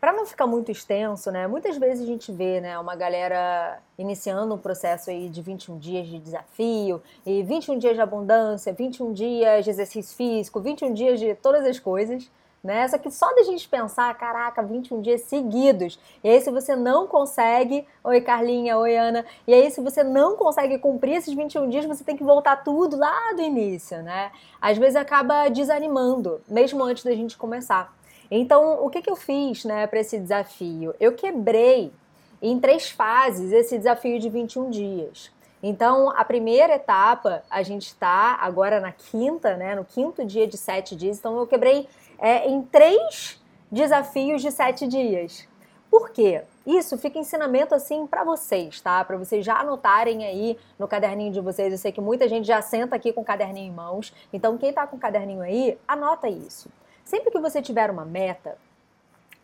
para não ficar muito extenso, né? Muitas vezes a gente vê, né, uma galera iniciando um processo aí de 21 dias de desafio, e 21 dias de abundância, 21 dias de exercício físico, 21 dias de todas as coisas, né? Só que só da gente pensar, caraca, 21 dias seguidos. E aí se você não consegue, oi Carlinha, oi Ana, e aí se você não consegue cumprir esses 21 dias, você tem que voltar tudo lá do início, né? Às vezes acaba desanimando, mesmo antes da gente começar. Então, o que, que eu fiz né, para esse desafio? Eu quebrei em três fases esse desafio de 21 dias. Então, a primeira etapa, a gente está agora na quinta, né, no quinto dia de sete dias. Então, eu quebrei é, em três desafios de sete dias. Por quê? Isso fica ensinamento assim para vocês, tá? Para vocês já anotarem aí no caderninho de vocês. Eu sei que muita gente já senta aqui com o caderninho em mãos. Então, quem está com o caderninho aí, anota isso. Sempre que você tiver uma meta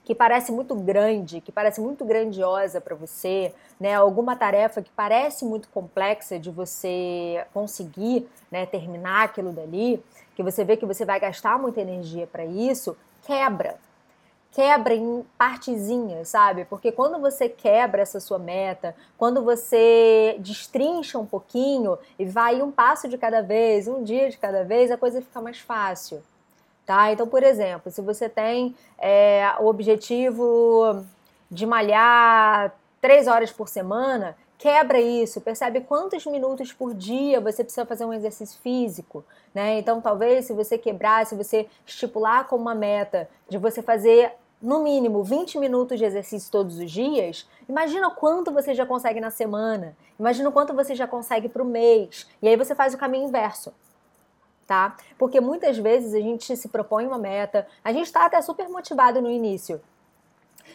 que parece muito grande, que parece muito grandiosa para você, né, alguma tarefa que parece muito complexa de você conseguir, né, terminar aquilo dali, que você vê que você vai gastar muita energia para isso, quebra. Quebra em partezinhas, sabe? Porque quando você quebra essa sua meta, quando você destrincha um pouquinho e vai um passo de cada vez, um dia de cada vez, a coisa fica mais fácil. Tá? Então, por exemplo, se você tem é, o objetivo de malhar três horas por semana, quebra isso, percebe quantos minutos por dia você precisa fazer um exercício físico, né? Então, talvez se você quebrar, se você estipular como uma meta de você fazer no mínimo 20 minutos de exercício todos os dias, imagina quanto você já consegue na semana, imagina quanto você já consegue para o mês, e aí você faz o caminho inverso tá? Porque muitas vezes a gente se propõe uma meta, a gente está até super motivado no início,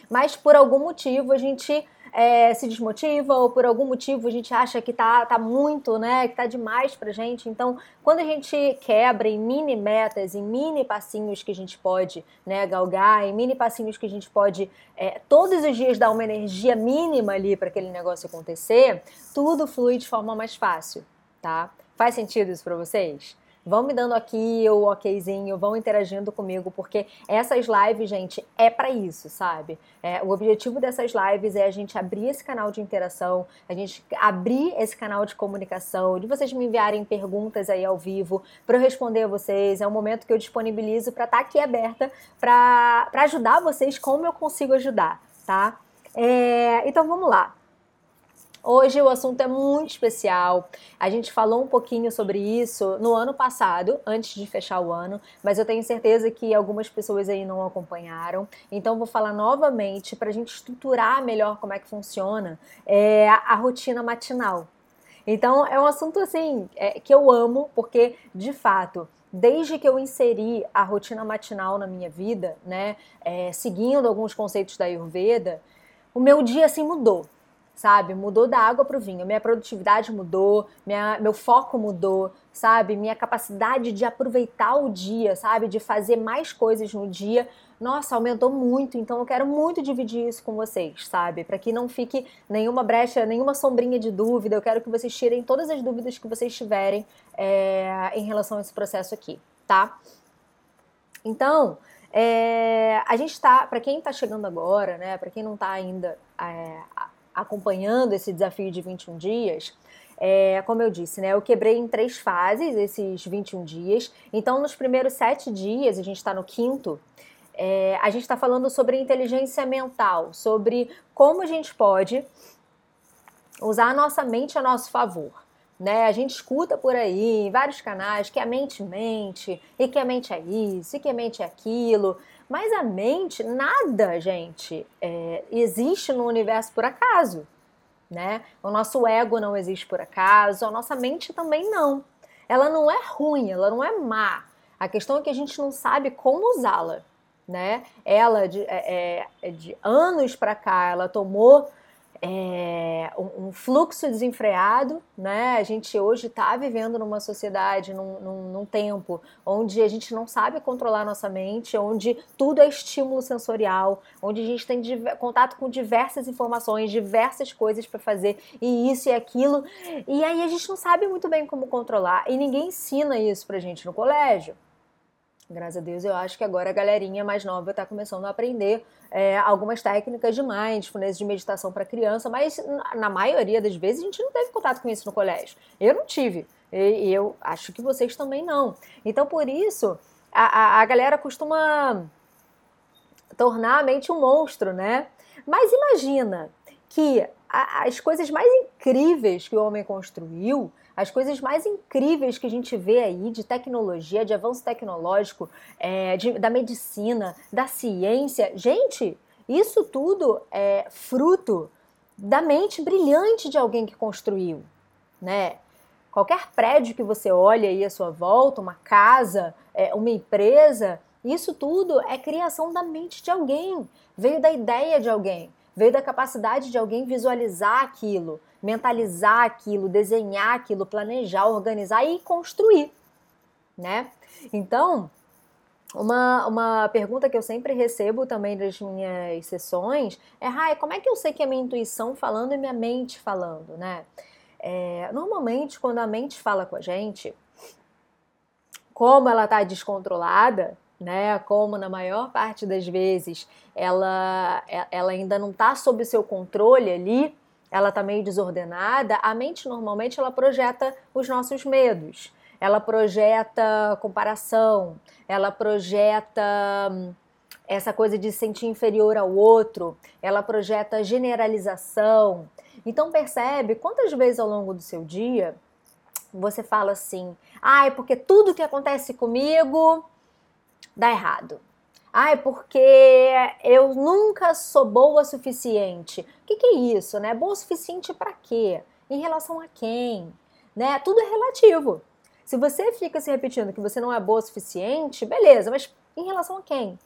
mas por algum motivo a gente é, se desmotiva ou por algum motivo a gente acha que tá, tá muito, né, que tá demais pra gente. Então, quando a gente quebra em mini metas, em mini passinhos que a gente pode, né, galgar, em mini passinhos que a gente pode é, todos os dias dar uma energia mínima ali para aquele negócio acontecer, tudo flui de forma mais fácil, tá? Faz sentido isso para vocês? Vão me dando aqui o okzinho, vão interagindo comigo, porque essas lives, gente, é para isso, sabe? É, o objetivo dessas lives é a gente abrir esse canal de interação, a gente abrir esse canal de comunicação, de vocês me enviarem perguntas aí ao vivo para eu responder a vocês. É um momento que eu disponibilizo para estar tá aqui aberta para ajudar vocês como eu consigo ajudar, tá? É, então vamos lá. Hoje o assunto é muito especial. A gente falou um pouquinho sobre isso no ano passado, antes de fechar o ano, mas eu tenho certeza que algumas pessoas aí não acompanharam. Então vou falar novamente para a gente estruturar melhor como é que funciona é, a rotina matinal. Então é um assunto assim é, que eu amo porque de fato desde que eu inseri a rotina matinal na minha vida, né, é, seguindo alguns conceitos da Ayurveda, o meu dia assim mudou sabe? Mudou da água para o vinho. Minha produtividade mudou, minha, meu foco mudou, sabe? Minha capacidade de aproveitar o dia, sabe? De fazer mais coisas no dia. Nossa, aumentou muito, então eu quero muito dividir isso com vocês, sabe? Para que não fique nenhuma brecha, nenhuma sombrinha de dúvida. Eu quero que vocês tirem todas as dúvidas que vocês tiverem é, em relação a esse processo aqui, tá? Então, é, a gente está, para quem está chegando agora, né? Para quem não está ainda é, acompanhando esse desafio de 21 dias, é, como eu disse, né, eu quebrei em três fases esses 21 dias. Então, nos primeiros sete dias, a gente está no quinto, é, a gente está falando sobre inteligência mental, sobre como a gente pode usar a nossa mente a nosso favor. Né? A gente escuta por aí, em vários canais, que a mente mente, e que a mente é isso, e que a mente é aquilo. Mas a mente, nada, gente, é, existe no universo por acaso, né? O nosso ego não existe por acaso, a nossa mente também não. Ela não é ruim, ela não é má. A questão é que a gente não sabe como usá-la, né? Ela, de, é, é de anos para cá, ela tomou é, um, fluxo desenfreado, né? A gente hoje está vivendo numa sociedade, num, num, num, tempo onde a gente não sabe controlar nossa mente, onde tudo é estímulo sensorial, onde a gente tem contato com diversas informações, diversas coisas para fazer, e isso e aquilo, e aí a gente não sabe muito bem como controlar, e ninguém ensina isso pra gente no colégio. Graças a Deus, eu acho que agora a galerinha mais nova está começando a aprender é, algumas técnicas de mindfulness, de meditação para criança, mas na maioria das vezes a gente não teve contato com isso no colégio. Eu não tive. E eu acho que vocês também não. Então, por isso, a, a, a galera costuma tornar a mente um monstro, né? Mas imagina que a, as coisas mais incríveis que o homem construiu as coisas mais incríveis que a gente vê aí de tecnologia, de avanço tecnológico, é, de, da medicina, da ciência. Gente, isso tudo é fruto da mente brilhante de alguém que construiu, né? Qualquer prédio que você olha aí à sua volta, uma casa, é, uma empresa, isso tudo é criação da mente de alguém, veio da ideia de alguém, veio da capacidade de alguém visualizar aquilo, mentalizar aquilo, desenhar aquilo, planejar, organizar e construir, né? Então, uma, uma pergunta que eu sempre recebo também das minhas sessões é, Rai, como é que eu sei que é minha intuição falando e minha mente falando, né? É, normalmente, quando a mente fala com a gente, como ela está descontrolada, né? Como na maior parte das vezes ela, ela ainda não está sob seu controle ali, ela está meio desordenada, a mente normalmente ela projeta os nossos medos, ela projeta comparação, ela projeta hum, essa coisa de se sentir inferior ao outro, ela projeta generalização. Então percebe quantas vezes ao longo do seu dia você fala assim: "Ai, ah, porque tudo que acontece comigo dá errado". Ai, porque eu nunca sou boa o suficiente. O que, que é isso, né? Boa o suficiente para quê? Em relação a quem? Né? Tudo é relativo. Se você fica se repetindo que você não é boa o suficiente, beleza, mas em relação a quem?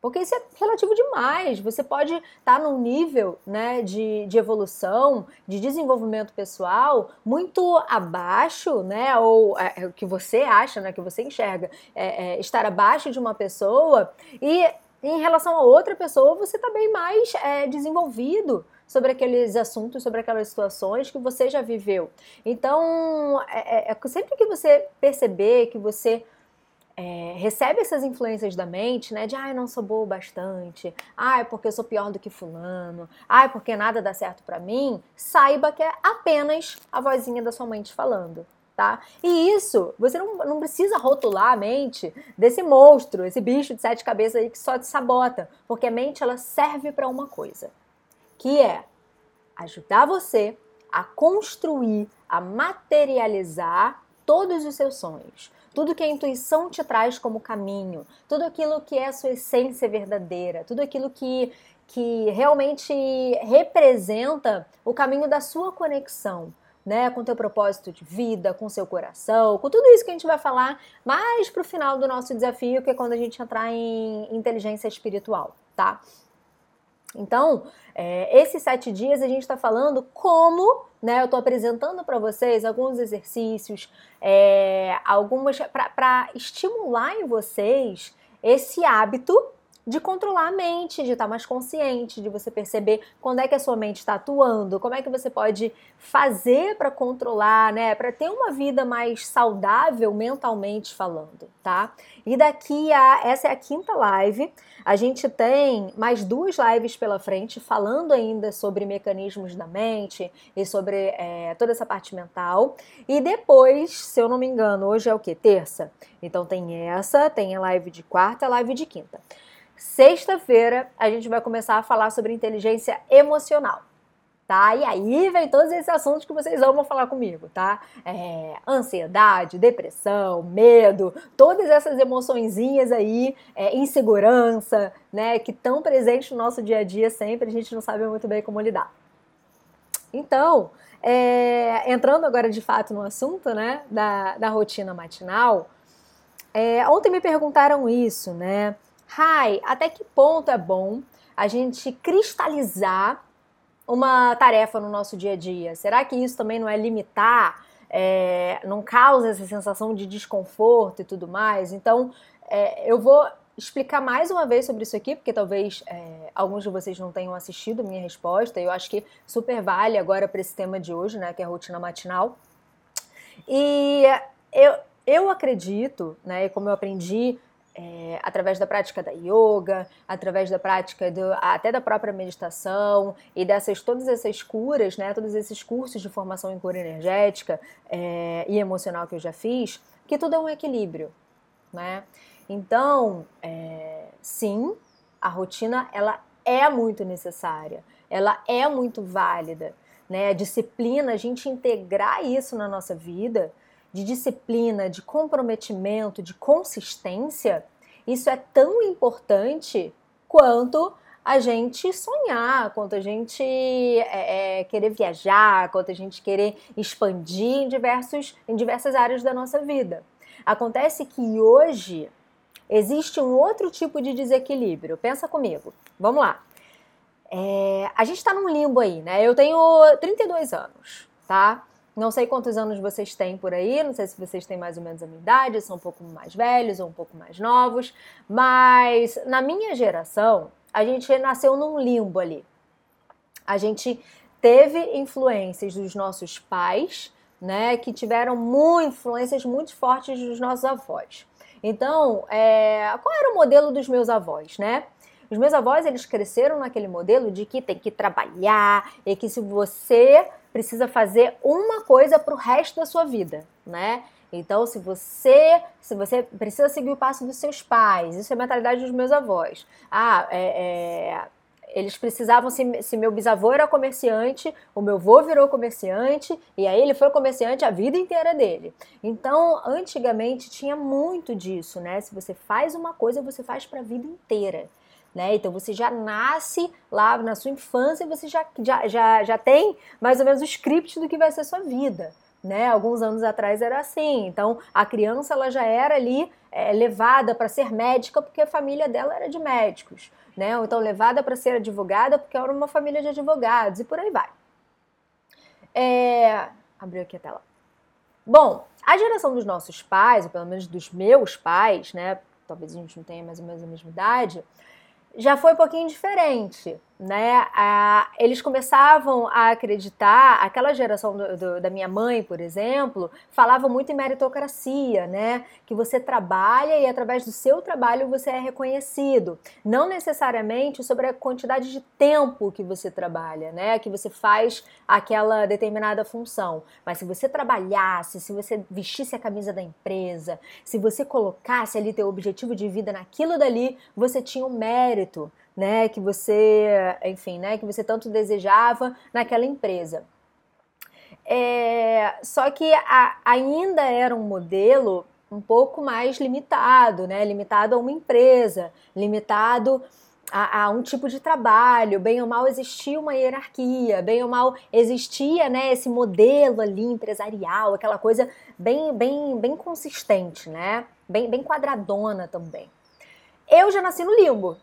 Porque isso é relativo demais. Você pode estar tá num nível né, de, de evolução, de desenvolvimento pessoal muito abaixo, né? Ou é, é, que você acha, né, que você enxerga, é, é, estar abaixo de uma pessoa e em relação a outra pessoa você está bem mais é, desenvolvido sobre aqueles assuntos, sobre aquelas situações que você já viveu. Então, é, sempre que você perceber que você é, recebe essas influências da mente, né? De ah, não sou boa bastante, ai, porque eu sou pior do que fulano, ai, porque nada dá certo para mim, saiba que é apenas a vozinha da sua mente falando. Tá? E isso, você não, não precisa rotular a mente desse monstro, esse bicho de sete cabeças aí que só te sabota, porque a mente ela serve para uma coisa, que é ajudar você a construir, a materializar todos os seus sonhos tudo que a intuição te traz como caminho, tudo aquilo que é a sua essência verdadeira, tudo aquilo que, que realmente representa o caminho da sua conexão. Né, com teu propósito de vida, com seu coração, com tudo isso que a gente vai falar mais pro final do nosso desafio, que é quando a gente entrar em inteligência espiritual, tá? Então, é, esses sete dias a gente está falando como, né? Eu estou apresentando para vocês alguns exercícios, é, algumas para estimular em vocês esse hábito de controlar a mente, de estar mais consciente, de você perceber quando é que a sua mente está atuando, como é que você pode fazer para controlar, né, para ter uma vida mais saudável mentalmente falando, tá? E daqui a essa é a quinta live. A gente tem mais duas lives pela frente falando ainda sobre mecanismos da mente e sobre é, toda essa parte mental. E depois, se eu não me engano, hoje é o que? Terça. Então tem essa, tem a live de quarta, a live de quinta. Sexta-feira a gente vai começar a falar sobre inteligência emocional. Tá? E aí vem todos esses assuntos que vocês amam falar comigo, tá? É, ansiedade, depressão, medo, todas essas emoçõezinhas aí, é, insegurança, né, que estão presentes no nosso dia a dia sempre, a gente não sabe muito bem como lidar. Então, é, entrando agora de fato no assunto, né, da, da rotina matinal, é, ontem me perguntaram isso, né? Rai, até que ponto é bom a gente cristalizar uma tarefa no nosso dia a dia? Será que isso também não é limitar, é, não causa essa sensação de desconforto e tudo mais? Então, é, eu vou explicar mais uma vez sobre isso aqui, porque talvez é, alguns de vocês não tenham assistido minha resposta, e eu acho que super vale agora para esse tema de hoje, né, que é a rotina matinal. E eu, eu acredito, né, como eu aprendi é, através da prática da yoga, através da prática do, até da própria meditação e dessas todas essas curas, né, todos esses cursos de formação em cura energética é, e emocional que eu já fiz, que tudo é um equilíbrio, né? Então, é, sim, a rotina ela é muito necessária, ela é muito válida, né? A disciplina, a gente integrar isso na nossa vida de disciplina, de comprometimento, de consistência, isso é tão importante quanto a gente sonhar, quanto a gente é, é, querer viajar, quanto a gente querer expandir em, diversos, em diversas áreas da nossa vida. Acontece que hoje existe um outro tipo de desequilíbrio. Pensa comigo. Vamos lá. É, a gente está num limbo aí, né? Eu tenho 32 anos, tá? Não sei quantos anos vocês têm por aí, não sei se vocês têm mais ou menos a minha idade, são um pouco mais velhos ou um pouco mais novos, mas na minha geração, a gente nasceu num limbo ali. A gente teve influências dos nossos pais, né, que tiveram muito, influências muito fortes dos nossos avós. Então, é, qual era o modelo dos meus avós, né? Os meus avós, eles cresceram naquele modelo de que tem que trabalhar e que se você precisa fazer uma coisa para o resto da sua vida, né? Então, se você, se você precisa seguir o passo dos seus pais, isso é a mentalidade dos meus avós. Ah, é, é, eles precisavam, se, se, meu bisavô era comerciante, o meu avô virou comerciante, e aí ele foi comerciante a vida inteira dele. Então, antigamente tinha muito disso, né? Se você faz uma coisa, você faz para a vida inteira. Né? Então você já nasce lá na sua infância, você já, já, já, já tem mais ou menos o script do que vai ser a sua vida. Né? Alguns anos atrás era assim. Então a criança ela já era ali é, levada para ser médica porque a família dela era de médicos, né? Ou então levada para ser advogada porque era uma família de advogados e por aí vai. É... Abriu aqui a tela. Bom, a geração dos nossos pais, ou pelo menos dos meus pais, né? Talvez a gente não tenha mais ou menos a mesma idade, já foi um pouquinho diferente né, a, eles começavam a acreditar, aquela geração do, do, da minha mãe, por exemplo, falava muito em meritocracia, né, que você trabalha e através do seu trabalho você é reconhecido, não necessariamente sobre a quantidade de tempo que você trabalha, né, que você faz aquela determinada função, mas se você trabalhasse, se você vestisse a camisa da empresa, se você colocasse ali teu objetivo de vida naquilo dali, você tinha um mérito, né, que você, enfim, né, que você tanto desejava naquela empresa. É, só que a, ainda era um modelo um pouco mais limitado, né, limitado a uma empresa, limitado a, a, um tipo de trabalho, bem ou mal existia uma hierarquia, bem ou mal existia né, esse modelo ali empresarial, aquela coisa bem, bem, bem consistente, né? Bem, bem quadradona também. Eu já nasci no limbo,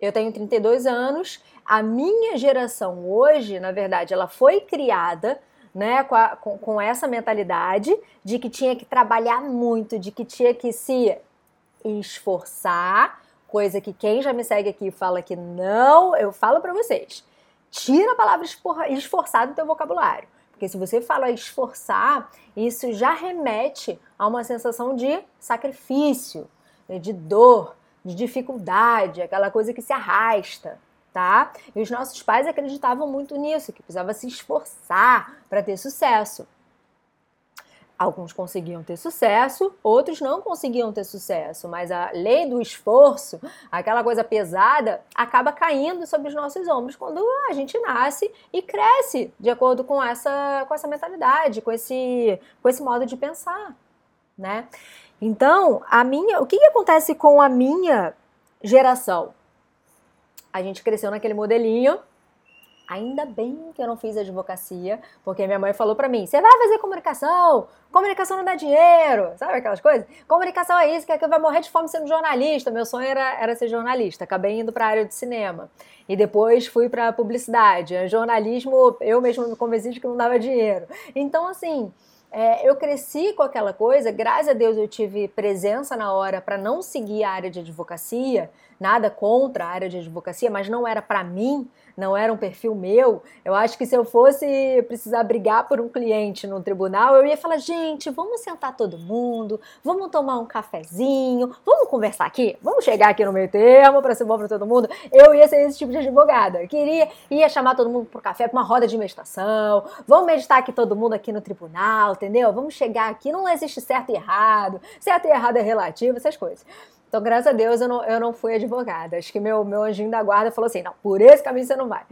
eu tenho 32 anos. A minha geração hoje, na verdade, ela foi criada né, com, a, com, com, essa mentalidade de que tinha que trabalhar muito, de que tinha que se esforçar, coisa que quem já me segue aqui fala que não, eu falo para vocês. Tira a palavra esforçar do teu vocabulário. Porque se você fala esforçar, isso já remete a uma sensação de sacrifício, de dor, de dificuldade, aquela coisa que se arrasta, tá? E os nossos pais acreditavam muito nisso, que precisava se esforçar para ter sucesso. Alguns conseguiam ter sucesso, outros não conseguiam ter sucesso, mas a lei do esforço, aquela coisa pesada, acaba caindo sobre os nossos ombros quando a gente nasce e cresce de acordo com essa, com essa mentalidade, com esse, com esse modo de pensar, né? Então, a minha, o que, que acontece com a minha geração? A gente cresceu naquele modelinho. Ainda bem que eu não fiz advocacia, porque minha mãe falou para mim: você vai fazer comunicação, comunicação não dá dinheiro, sabe aquelas coisas? Comunicação é isso, que é que vai morrer de fome sendo jornalista. Meu sonho era, era ser jornalista, acabei indo para a área de cinema e depois fui para publicidade. Jornalismo, eu mesmo me convenci de que não dava dinheiro. Então, assim, é, eu cresci com aquela coisa, graças a Deus eu tive presença na hora para não seguir a área de advocacia, nada contra a área de advocacia, mas não era para mim, não era um perfil meu. Eu acho que se eu fosse precisar brigar por um cliente no tribunal, eu ia falar: gente, vamos sentar todo mundo, vamos tomar um cafezinho, vamos conversar aqui, vamos chegar aqui no meio termo para ser bom para todo mundo. Eu ia ser esse tipo de advogada. Eu queria, ia chamar todo mundo para café, para uma roda de meditação, vamos meditar aqui todo mundo aqui no tribunal, entendeu? Vamos chegar aqui, não existe certo e errado, certo e errado é relativo, essas coisas. Então, graças a Deus, eu não, eu não fui advogada. Acho que meu, meu anjinho da guarda falou assim: não, por esse caminho você não vai.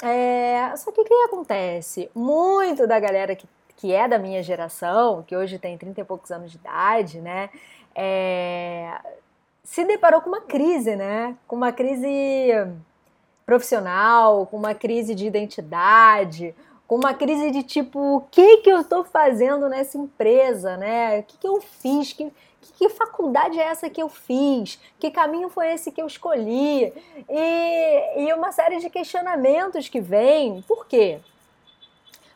É, só que o que acontece? Muito da galera que, que é da minha geração, que hoje tem 30 e poucos anos de idade, né? É, se deparou com uma crise, né? Com uma crise profissional, com uma crise de identidade, com uma crise de tipo, o que que eu estou fazendo nessa empresa, né? O que que eu fiz? Que, que, faculdade é essa que eu fiz? Que caminho foi esse que eu escolhi? E, e uma série de questionamentos que vêm. Por quê?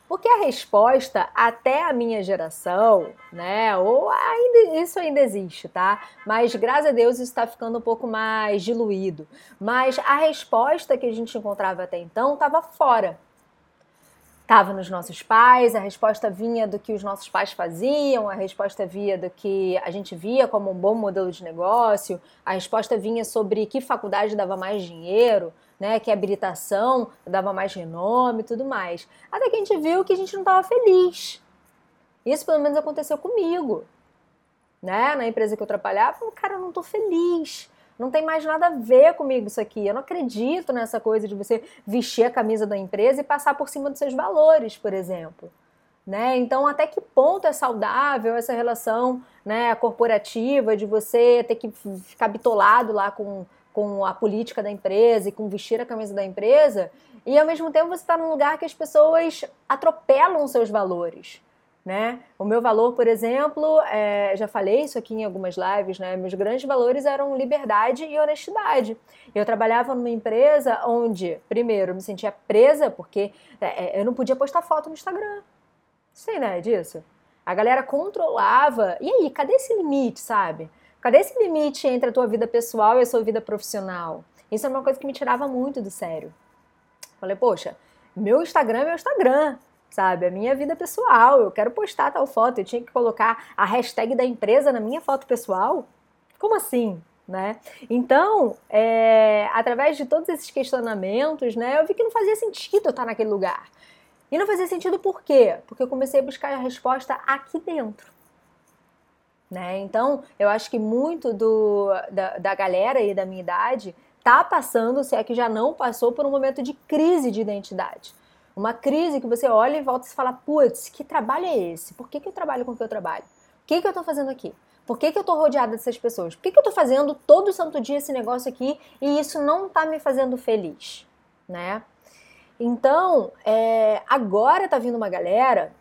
Porque a resposta até a minha geração, né, ou ainda isso ainda existe, tá? Mas graças a Deus isso está ficando um pouco mais diluído. Mas a resposta que a gente encontrava até então estava fora estava nos nossos pais, a resposta vinha do que os nossos pais faziam, a resposta vinha do que a gente via como um bom modelo de negócio, a resposta vinha sobre que faculdade dava mais dinheiro, né, que habilitação dava mais renome e tudo mais. Até que a gente viu que a gente não estava feliz. Isso pelo menos aconteceu comigo. Né? Na empresa que eu trabalhava, cara, eu não estou feliz não tem mais nada a ver comigo isso aqui. Eu não acredito nessa coisa de você vestir a camisa da empresa e passar por cima dos seus valores, por exemplo. Né? Então, até que ponto é saudável essa relação né, corporativa de você ter que ficar bitolado lá com, com a política da empresa e com vestir a camisa da empresa, e ao mesmo tempo você está num lugar que as pessoas atropelam seus valores né? O meu valor, por exemplo, é, já falei isso aqui em algumas lives, né? Meus grandes valores eram liberdade e honestidade. Eu trabalhava numa empresa onde, primeiro, eu me sentia presa porque é, é eu não podia postar foto no Instagram. Sei, né, disso? A galera controlava. E aí, cadê esse limite, sabe? Cadê esse limite entre a tua vida pessoal e a sua vida profissional? Isso é uma coisa que me tirava muito do sério. Falei, poxa, meu Instagram é meu Instagram sabe? A minha vida pessoal, eu quero postar tal foto, eu tinha que colocar a hashtag da empresa na minha foto pessoal? Como assim? Né? Então, é, através de todos esses questionamentos, né, eu vi que não fazia sentido eu estar naquele lugar. E não fazia sentido por quê? Porque eu comecei a buscar a resposta aqui dentro. Né? Então, eu acho que muito do, da, da galera aí da minha idade tá passando, se é que já não passou, por um momento de crise de identidade. Uma crise que você olha e volta e fala, putz, que trabalho é esse? Por que, que eu trabalho com o que eu trabalho? O que, que eu estou fazendo aqui? Por que, que eu estou rodeada dessas pessoas? Por que, que eu estou fazendo todo santo dia esse negócio aqui e isso não está me fazendo feliz? Né? Então, é, agora tá vindo uma galera,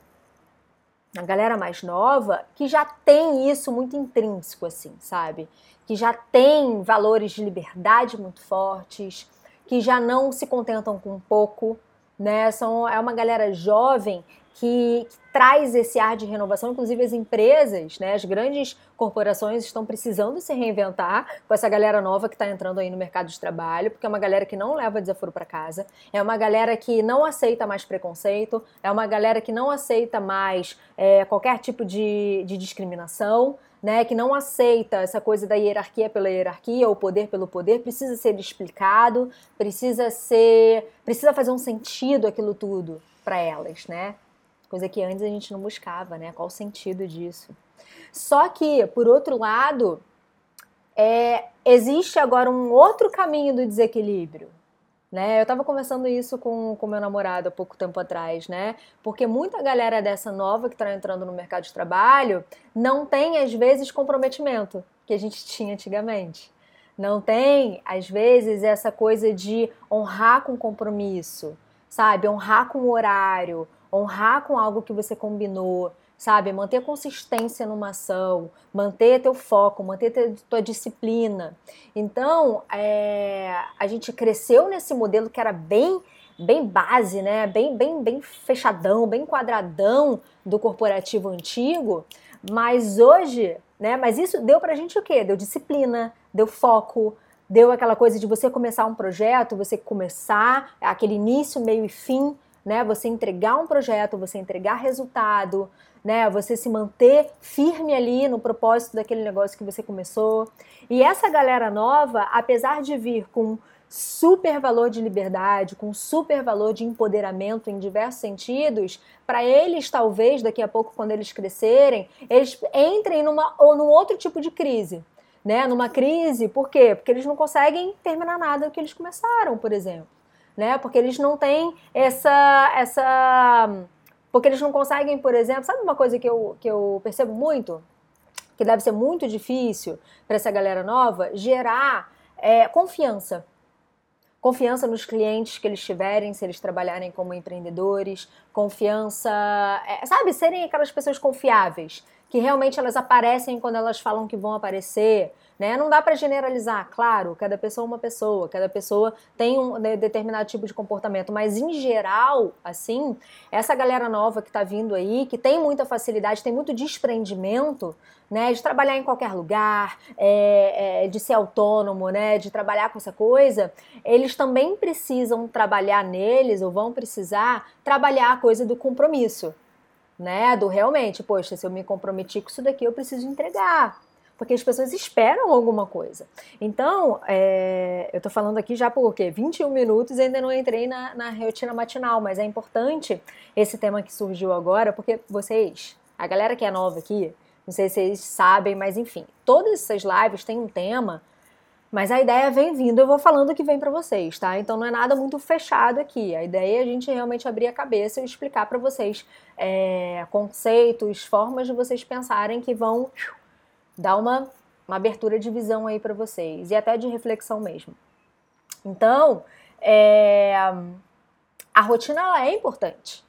a galera mais nova, que já tem isso muito intrínseco, assim, sabe? Que já tem valores de liberdade muito fortes, que já não se contentam com pouco, né? São, é uma galera jovem que, que, traz esse ar de renovação. Inclusive as empresas, né, as grandes corporações estão precisando se reinventar com essa galera nova que está entrando aí no mercado de trabalho, porque é uma galera que não leva desaforo para casa, é uma galera que não aceita mais preconceito, é uma galera que não aceita mais é, qualquer tipo de, de discriminação né, que não aceita essa coisa da hierarquia pela hierarquia ou poder pelo poder, precisa ser explicado, precisa ser, precisa fazer um sentido aquilo tudo para elas, né? Coisa que antes a gente não buscava, né? Qual o sentido disso? Só que, por outro lado, é, existe agora um outro caminho do desequilíbrio, né? Eu estava conversando isso com o meu namorado há pouco tempo atrás, né? Porque muita galera dessa nova que está entrando no mercado de trabalho não tem, às vezes, comprometimento que a gente tinha antigamente. Não tem, às vezes, essa coisa de honrar com compromisso, sabe? Honrar com o horário, honrar com algo que você combinou sabe? Manter consistência numa ação, manter teu foco, manter tua disciplina. Então, é, a gente cresceu nesse modelo que era bem bem base, né? Bem, bem, bem fechadão, bem quadradão do corporativo antigo, mas hoje, né? Mas isso deu pra gente o quê? Deu disciplina, deu foco, deu aquela coisa de você começar um projeto, você começar aquele início, meio e fim, né? Você entregar um projeto, você entregar resultado, né? Você se manter firme ali no propósito daquele negócio que você começou. E essa galera nova, apesar de vir com super valor de liberdade, com super valor de empoderamento em diversos sentidos, para eles talvez daqui a pouco quando eles crescerem, eles entrem numa ou num outro tipo de crise, né? Numa crise, por quê? Porque eles não conseguem terminar nada que eles começaram, por exemplo, né? Porque eles não têm essa essa porque eles não conseguem, por exemplo, sabe uma coisa que eu, que eu percebo muito? Que deve ser muito difícil para essa galera nova gerar é, confiança confiança nos clientes que eles tiverem, se eles trabalharem como empreendedores, confiança, é, sabe, serem aquelas pessoas confiáveis, que realmente elas aparecem quando elas falam que vão aparecer, né? Não dá para generalizar, claro, cada pessoa é uma pessoa, cada pessoa tem um determinado tipo de comportamento, mas em geral, assim, essa galera nova que está vindo aí, que tem muita facilidade, tem muito desprendimento, né, de trabalhar em qualquer lugar, é, é, de ser autônomo, né, de trabalhar com essa coisa, eles também precisam trabalhar neles, ou vão precisar trabalhar a coisa do compromisso, né, do realmente, poxa, se eu me comprometi com isso daqui, eu preciso entregar, porque as pessoas esperam alguma coisa. Então, é, eu tô falando aqui já por quê? 21 minutos e ainda não entrei na, na rotina matinal, mas é importante esse tema que surgiu agora, porque vocês, a galera que é nova aqui, não sei se vocês sabem, mas enfim, todas essas lives têm um tema, mas a ideia vem vindo, eu vou falando o que vem para vocês, tá? Então não é nada muito fechado aqui. A ideia é a gente realmente abrir a cabeça e explicar para vocês é, conceitos, formas de vocês pensarem que vão dar uma, uma abertura de visão aí para vocês e até de reflexão mesmo. Então, é, a rotina ela é importante.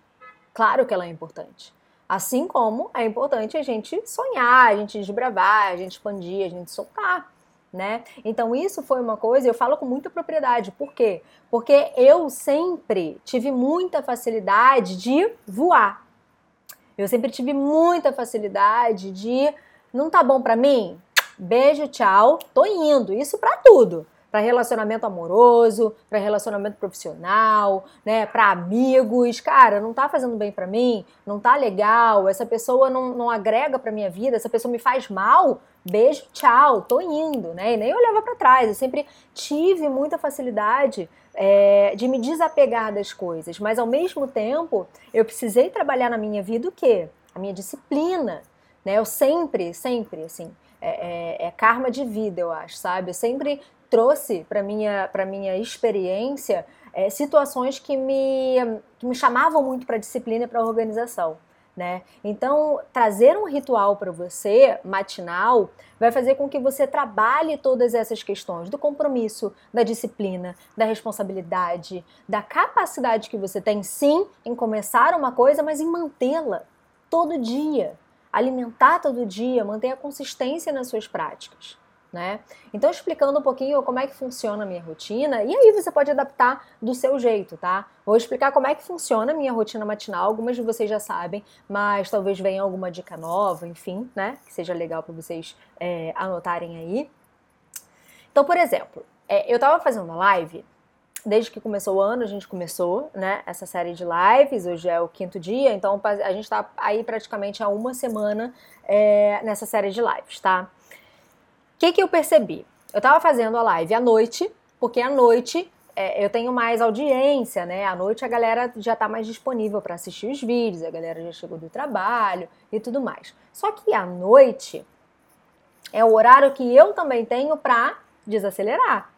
Claro que ela é importante. Assim como é importante a gente sonhar, a gente desbravar, a gente expandir, a gente soltar. Né? Então isso foi uma coisa, eu falo com muita propriedade. Por quê? Porque eu sempre tive muita facilidade de voar. Eu sempre tive muita facilidade de não tá bom para mim? Beijo, tchau, tô indo. Isso para tudo para relacionamento amoroso, para relacionamento profissional, né, para amigos. Cara, não tá fazendo bem para mim, não tá legal, essa pessoa não, não agrega para minha vida, essa pessoa me faz mal. Beijo, tchau, tô indo, né? E nem olhava para trás. Eu sempre tive muita facilidade é, de me desapegar das coisas, mas ao mesmo tempo eu precisei trabalhar na minha vida o quê? A minha disciplina, né? Eu sempre, sempre, assim, é, é, é, karma de vida, eu acho, sabe? Eu sempre trouxe para minha para minha experiência é, situações que me, que me chamavam muito para disciplina e para organização. Né? Então, trazer um ritual para você matinal vai fazer com que você trabalhe todas essas questões do compromisso, da disciplina, da responsabilidade, da capacidade que você tem sim em começar uma coisa, mas em mantê-la todo dia, alimentar todo dia, manter a consistência nas suas práticas né? Então, explicando um pouquinho como é que funciona a minha rotina, e aí você pode adaptar do seu jeito, tá? Vou explicar como é que funciona a minha rotina matinal, algumas de vocês já sabem, mas talvez venha alguma dica nova, enfim, né? Que seja legal para vocês é, anotarem aí. Então, por exemplo, é, eu tava fazendo uma live desde que começou o ano, a gente começou, né, essa série de lives, hoje é o quinto dia, então a gente tá aí praticamente há uma semana é, nessa série de lives, tá? O que, que eu percebi? Eu estava fazendo a live à noite, porque à noite é, eu tenho mais audiência, né? À noite a galera já está mais disponível para assistir os vídeos, a galera já chegou do trabalho e tudo mais. Só que à noite é o horário que eu também tenho para desacelerar.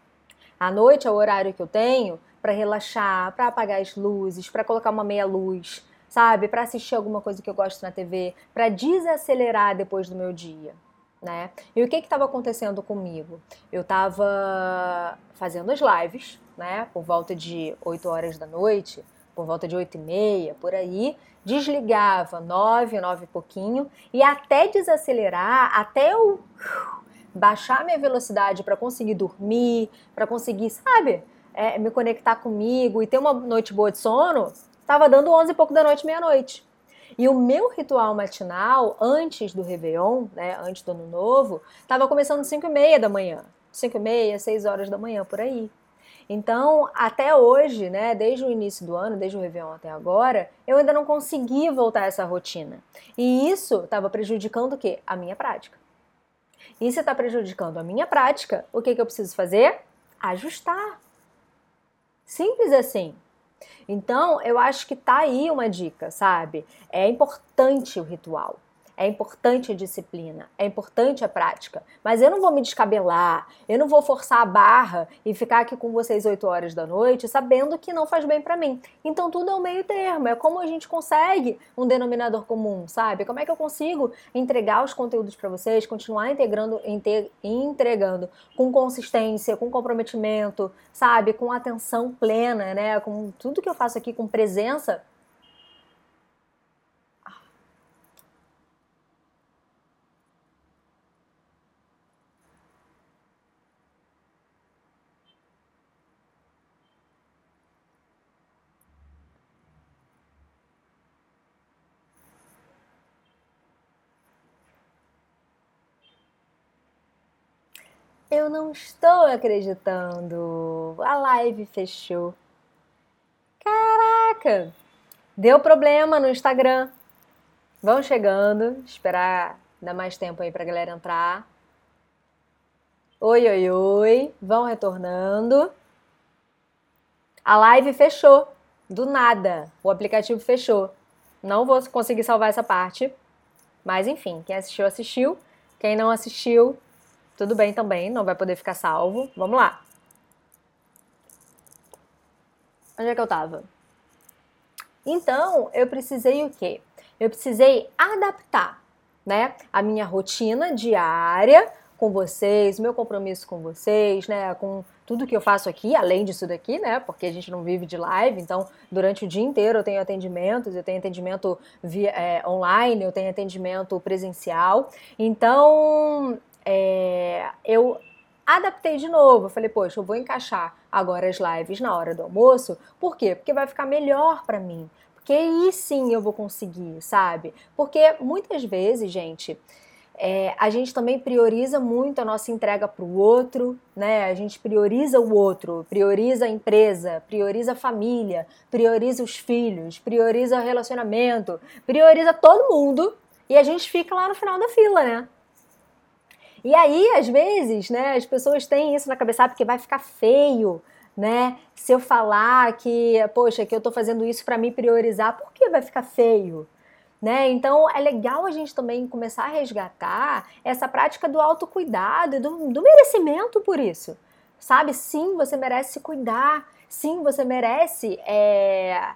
À noite é o horário que eu tenho para relaxar, para apagar as luzes, para colocar uma meia luz, sabe? Para assistir alguma coisa que eu gosto na TV, para desacelerar depois do meu dia né? E o que estava acontecendo comigo? Eu estava fazendo as lives, né? Por volta de 8 horas da noite, por volta de 8 e meia, por aí, desligava 9, 9 e pouquinho, e até desacelerar, até eu baixar minha velocidade para conseguir dormir, para conseguir, sabe, é, me conectar comigo e ter uma noite boa de sono, estava dando 11 e pouco da noite, meia-noite. E o meu ritual matinal, antes do Réveillon, né, antes do Ano Novo, estava começando às 5 e meia da manhã. 5 e meia, 6 horas da manhã, por aí. Então, até hoje, né, desde o início do ano, desde o Réveillon até agora, eu ainda não consegui voltar a essa rotina. E isso estava prejudicando o quê? A minha prática. E se está prejudicando a minha prática, o que, que eu preciso fazer? Ajustar. Simples assim. Então, eu acho que tá aí uma dica, sabe? É importante o ritual. É importante a disciplina, é importante a prática, mas eu não vou me descabelar, eu não vou forçar a barra e ficar aqui com vocês 8 horas da noite sabendo que não faz bem para mim. Então tudo é um meio termo, é como a gente consegue um denominador comum, sabe? Como é que eu consigo entregar os conteúdos para vocês, continuar integrando, entregando com consistência, com comprometimento, sabe? Com atenção plena, né? Com tudo que eu faço aqui com presença Eu não estou acreditando. A live fechou. Caraca! Deu problema no Instagram. Vão chegando, esperar dar mais tempo aí pra galera entrar. Oi, oi, oi. Vão retornando. A live fechou. Do nada. O aplicativo fechou. Não vou conseguir salvar essa parte. Mas enfim, quem assistiu, assistiu. Quem não assistiu, tudo bem também, não vai poder ficar salvo. Vamos lá. Onde é que eu tava? Então, eu precisei o quê? Eu precisei adaptar, né, a minha rotina diária com vocês, meu compromisso com vocês, né, com tudo que eu faço aqui, além disso daqui, né, porque a gente não vive de live, então durante o dia inteiro eu tenho atendimentos, eu tenho atendimento via, é, online, eu tenho atendimento presencial, então é, eu adaptei de novo. Falei, poxa, eu vou encaixar agora as lives na hora do almoço. Por quê? Porque vai ficar melhor para mim. Porque aí sim eu vou conseguir, sabe? Porque muitas vezes, gente, é, a gente também prioriza muito a nossa entrega para o outro, né? A gente prioriza o outro, prioriza a empresa, prioriza a família, prioriza os filhos, prioriza o relacionamento, prioriza todo mundo e a gente fica lá no final da fila, né? E aí, às vezes, né, as pessoas têm isso na cabeça, ah, porque vai ficar feio, né? Se eu falar que, poxa, que eu tô fazendo isso para me priorizar, por que vai ficar feio? Né? Então é legal a gente também começar a resgatar essa prática do autocuidado e do, do merecimento por isso. Sabe? Sim, você merece se cuidar. Sim, você merece é,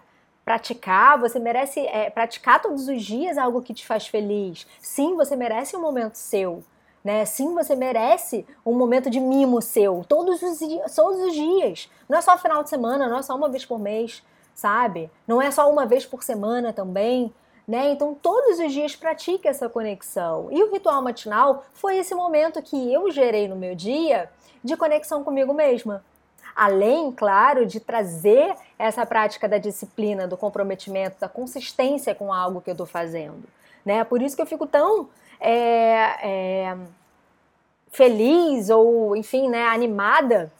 praticar, você merece é, praticar todos os dias algo que te faz feliz. Sim, você merece um momento seu né? Sim, você merece um momento de mimo seu, todos os, dias, todos os dias. Não é só final de semana, não é só uma vez por mês, sabe? Não é só uma vez por semana também, né? Então, todos os dias pratique essa conexão. E o ritual matinal foi esse momento que eu gerei no meu dia de conexão comigo mesma. Além, claro, de trazer essa prática da disciplina, do comprometimento, da consistência com algo que eu estou fazendo. Né? Por isso que eu fico tão é, é, feliz ou, enfim, né, animada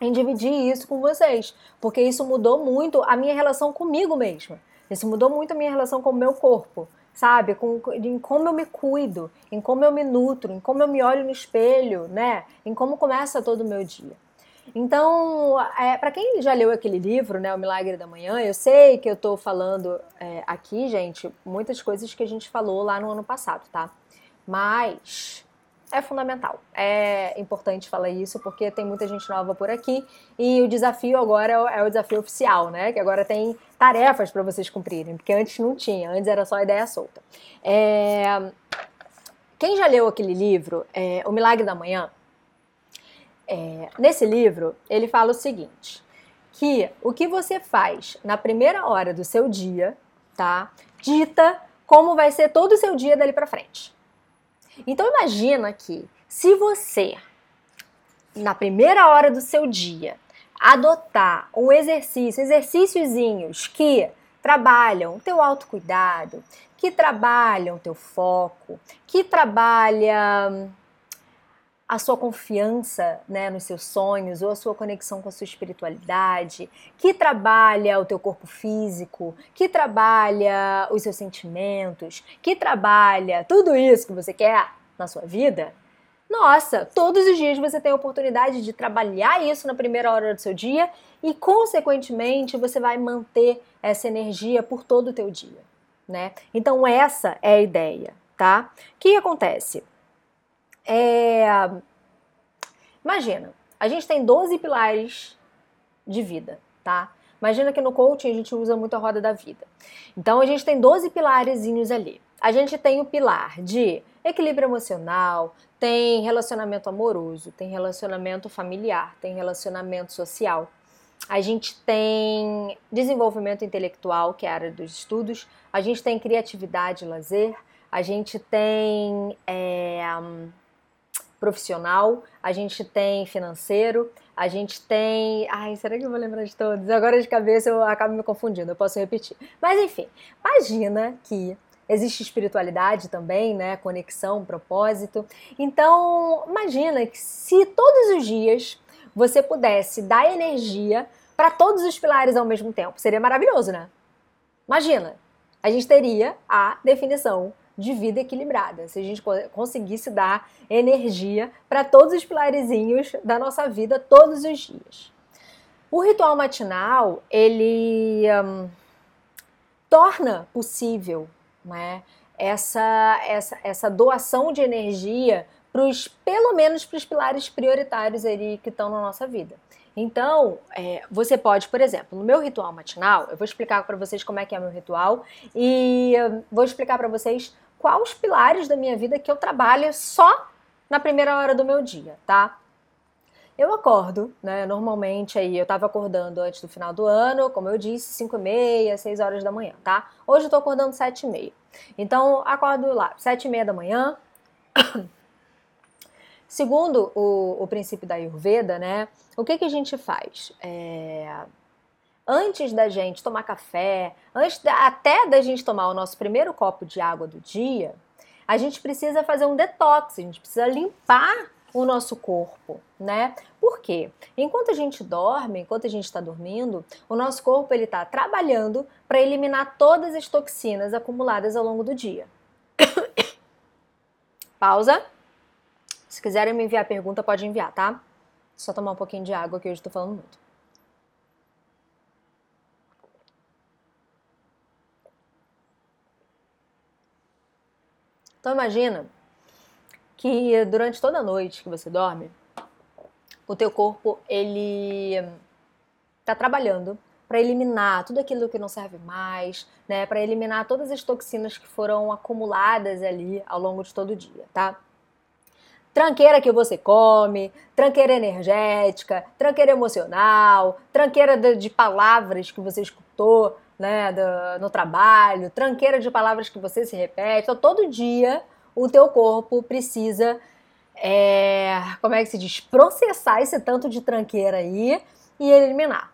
em dividir isso com vocês, porque isso mudou muito a minha relação comigo mesma. Isso mudou muito a minha relação com o meu corpo, sabe? Com, em como eu me cuido, em como eu me nutro, em como eu me olho no espelho, né? Em como começa todo o meu dia. Então, é, para quem já leu aquele livro, né, O Milagre da Manhã, eu sei que eu estou falando é, aqui, gente, muitas coisas que a gente falou lá no ano passado, tá? Mas é fundamental. É importante falar isso porque tem muita gente nova por aqui e o desafio agora é o desafio oficial, né? Que agora tem tarefas para vocês cumprirem, porque antes não tinha, antes era só ideia solta. É... Quem já leu aquele livro, é, O Milagre da Manhã, é, nesse livro, ele fala o seguinte: que o que você faz na primeira hora do seu dia, tá? Dita como vai ser todo o seu dia dali para frente. Então imagina que se você na primeira hora do seu dia adotar um exercício, exercíciozinhos que trabalham o teu autocuidado, que trabalham o teu foco, que trabalham a sua confiança né, nos seus sonhos ou a sua conexão com a sua espiritualidade, que trabalha o teu corpo físico, que trabalha os seus sentimentos, que trabalha tudo isso que você quer na sua vida, nossa, todos os dias você tem a oportunidade de trabalhar isso na primeira hora do seu dia e, consequentemente, você vai manter essa energia por todo o teu dia, né? Então essa é a ideia, tá? O que acontece? É... Imagina, a gente tem 12 pilares de vida, tá? Imagina que no coaching a gente usa muito a roda da vida. Então a gente tem 12 pilarezinhos ali. A gente tem o pilar de equilíbrio emocional, tem relacionamento amoroso, tem relacionamento familiar, tem relacionamento social. A gente tem desenvolvimento intelectual, que é a área dos estudos, a gente tem criatividade e lazer, a gente tem é, profissional, a gente tem financeiro, a gente tem. Ai, será que eu vou lembrar de todos? Agora de cabeça eu acabo me confundindo, eu posso repetir. Mas enfim, imagina que existe espiritualidade também, né? Conexão, propósito. Então, imagina que se todos os dias você pudesse dar energia para todos os pilares ao mesmo tempo, seria maravilhoso, né? Imagina, a gente teria a definição de vida equilibrada. Se a gente conseguisse dar energia para todos os pilarezinhos da nossa vida todos os dias. O ritual matinal, ele um, torna possível né, essa, essa, essa doação de energia pros, pelo menos para os pilares prioritários ali que estão na nossa vida. Então, é, você pode, por exemplo, no meu ritual matinal, eu vou explicar para vocês como é que é meu ritual e vou explicar para vocês quais os pilares da minha vida que eu trabalho só na primeira hora do meu dia, tá? Eu acordo, né? Normalmente aí eu tava acordando antes do final do ano, como eu disse, 5 e meia, 6 horas da manhã, tá? Hoje eu tô acordando 7 e meia. Então, acordo lá, 7 e meia da manhã. Segundo o, o princípio da Ayurveda, né? O que, que a gente faz? É, antes da gente tomar café, antes da, até da gente tomar o nosso primeiro copo de água do dia, a gente precisa fazer um detox, a gente precisa limpar o nosso corpo, né? Por quê? Enquanto a gente dorme, enquanto a gente está dormindo, o nosso corpo ele está trabalhando para eliminar todas as toxinas acumuladas ao longo do dia. Pausa. Se quiserem me enviar pergunta, pode enviar, tá? Só tomar um pouquinho de água que hoje estou falando muito. Então imagina que durante toda a noite que você dorme, o teu corpo ele está trabalhando para eliminar tudo aquilo que não serve mais, né, para eliminar todas as toxinas que foram acumuladas ali ao longo de todo o dia, tá? Tranqueira que você come, tranqueira energética, tranqueira emocional, tranqueira de, palavras que você escutou, né, do, no trabalho, tranqueira de palavras que você se repete. Então, todo dia o teu corpo precisa, é, como é que se diz, processar esse tanto de tranqueira aí e eliminar.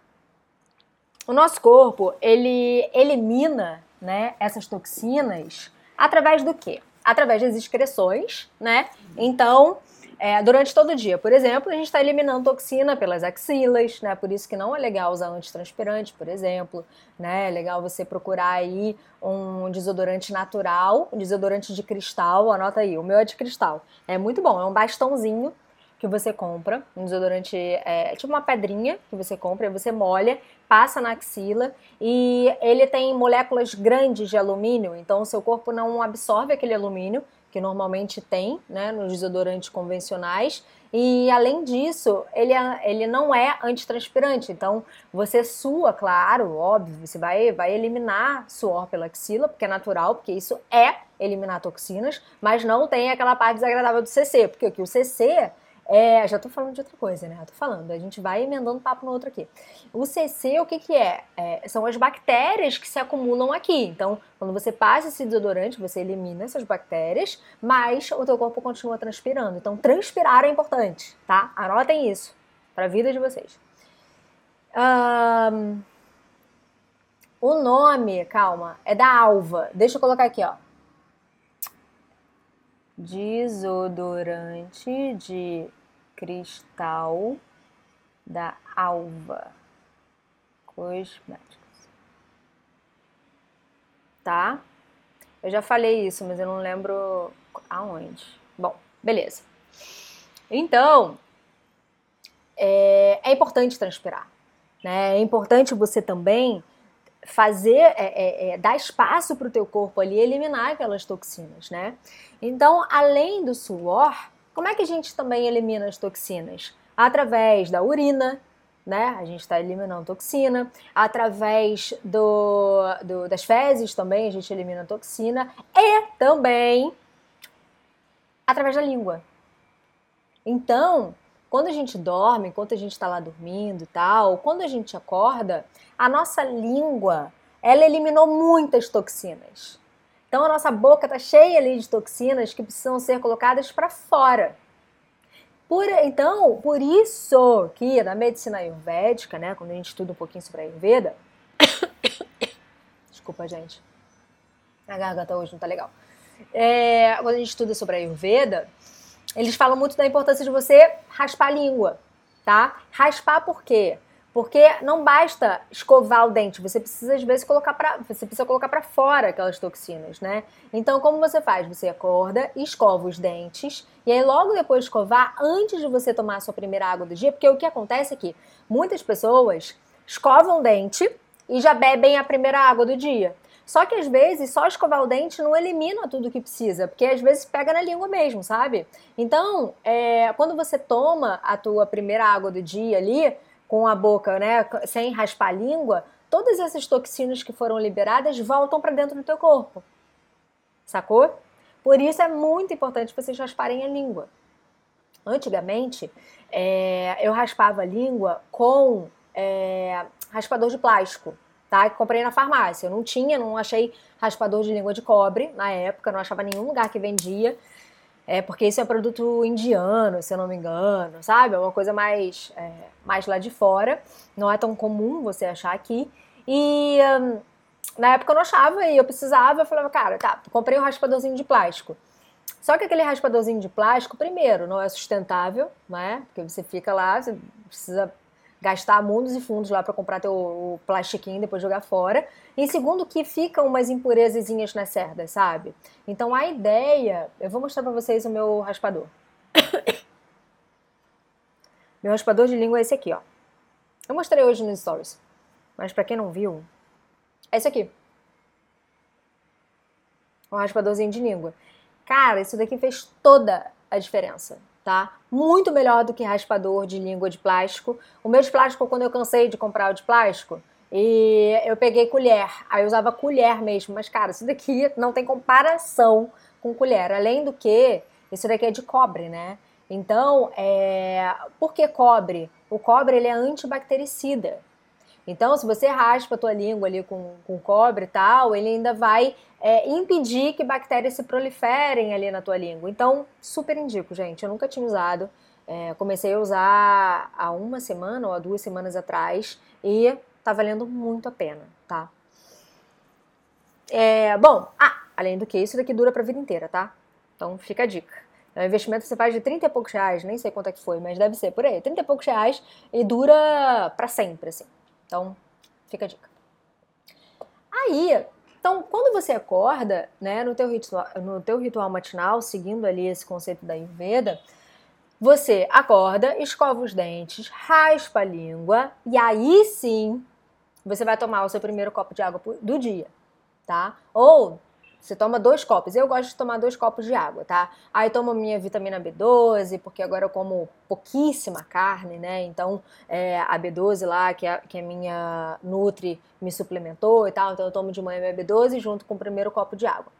O nosso corpo, ele elimina, né, essas toxinas através do quê? Através das excreções, né? Então, é, durante todo o dia. Por exemplo, a gente está eliminando toxina pelas axilas, né? Por isso que não é legal usar antitranspirante, por exemplo. Né? É legal você procurar aí um desodorante natural, um desodorante de cristal, anota aí, o meu é de cristal. É muito bom, é um bastãozinho que você compra, um desodorante, é, tipo uma pedrinha que você compra, você molha, passa na axila e ele tem moléculas grandes de alumínio, então o seu corpo não absorve aquele alumínio, que normalmente tem né, nos desodorantes convencionais. E além disso, ele, é, ele não é antitranspirante. Então, você sua, claro, óbvio, você vai, vai eliminar suor pela axila, porque é natural, porque isso é eliminar toxinas, mas não tem aquela parte desagradável do CC, porque o CC é, já tô falando de outra coisa, né? Tô falando, a gente vai emendando papo no outro aqui. O CC, o que que é? é? São as bactérias que se acumulam aqui. Então, quando você passa esse desodorante, você elimina essas bactérias, mas o teu corpo continua transpirando. Então, transpirar é importante, tá? Anotem isso para a vida de vocês. Um, o nome, calma, é da alva. Deixa eu colocar aqui, ó. Desodorante de cristal da Alva Cosméticos. Tá? Eu já falei isso, mas eu não lembro aonde. Bom, beleza. Então, é, é importante transpirar. Né? É importante você também fazer, é, é, é, dar espaço para o teu corpo ali eliminar aquelas toxinas, né? Então, além do suor, como é que a gente também elimina as toxinas? Através da urina, né? A gente está eliminando toxina. Através do, do, das fezes também a gente elimina toxina. E também através da língua. Então, quando a gente dorme, enquanto a gente está lá dormindo e tal, quando a gente acorda, a nossa língua, ela eliminou muitas toxinas. Então a nossa boca está cheia ali de toxinas que precisam ser colocadas para fora. Por, então, por isso que na medicina ayurvédica, né, quando a gente estuda um pouquinho sobre a ayurveda, desculpa gente, a garganta hoje não tá legal. É, quando a gente estuda sobre a ayurveda, eles falam muito da importância de você raspar a língua, tá? Raspar por quê? Porque não basta escovar o dente, você precisa às vezes colocar para, você precisa colocar para fora aquelas toxinas, né? Então como você faz? Você acorda, escova os dentes e aí logo depois de escovar, antes de você tomar a sua primeira água do dia, porque o que acontece é que muitas pessoas escovam o dente e já bebem a primeira água do dia. Só que às vezes só escovar o dente não elimina tudo que precisa, porque às vezes pega na língua mesmo, sabe? Então, é, quando você toma a tua primeira água do dia ali, com a boca, né, sem raspar a língua, todas essas toxinas que foram liberadas voltam para dentro do teu corpo. Sacou? Por isso é muito importante vocês rasparem a língua. Antigamente, é, eu raspava a língua com é, raspador de plástico tá? Que comprei na farmácia. Eu não tinha, não achei raspador de língua de cobre na época, não achava nenhum lugar que vendia. É, porque isso é produto indiano, se eu não me engano, sabe? É uma coisa mais, é, mais lá de fora. Não é tão comum você achar aqui. E hum, na época eu não achava e eu precisava. Eu falava, cara, tá, comprei um raspadorzinho de plástico. Só que aquele raspadorzinho de plástico, primeiro, não é sustentável, né? Porque você fica lá, você precisa gastar mundos e fundos lá para comprar teu plastiquinho e depois jogar fora. E segundo, que ficam umas impurezazinhas nas cerdas, sabe? Então a ideia. Eu vou mostrar para vocês o meu raspador. meu raspador de língua é esse aqui, ó. Eu mostrei hoje nos stories. Mas para quem não viu, é esse aqui. Um raspadorzinho de língua. Cara, isso daqui fez toda a diferença tá? Muito melhor do que raspador de língua de plástico. O meu de plástico, quando eu cansei de comprar o de plástico, e eu peguei colher. Aí eu usava colher mesmo, mas cara, isso daqui não tem comparação com colher. Além do que, isso daqui é de cobre, né? Então, é... por que cobre? O cobre ele é antibactericida. Então, se você raspa a tua língua ali com, com cobre e tal, ele ainda vai é, impedir que bactérias se proliferem ali na tua língua. Então, super indico, gente. Eu nunca tinha usado. É, comecei a usar há uma semana ou há duas semanas atrás e tá valendo muito a pena, tá? É, bom, ah, além do que isso daqui dura pra vida inteira, tá? Então fica a dica. É um investimento que você faz de 30 e poucos reais, nem sei quanto é que foi, mas deve ser por aí, 30 e poucos reais e dura para sempre, assim. Então, fica a dica. Aí, então, quando você acorda, né, no teu ritual, no teu ritual matinal, seguindo ali esse conceito da Ayurveda, você acorda, escova os dentes, raspa a língua e aí sim você vai tomar o seu primeiro copo de água do dia, tá? Ou você toma dois copos. Eu gosto de tomar dois copos de água, tá? Aí tomo minha vitamina B12, porque agora eu como pouquíssima carne, né? Então é, a B12 lá, que a, que a minha Nutri me suplementou e tal, então eu tomo de manhã minha B12 junto com o primeiro copo de água.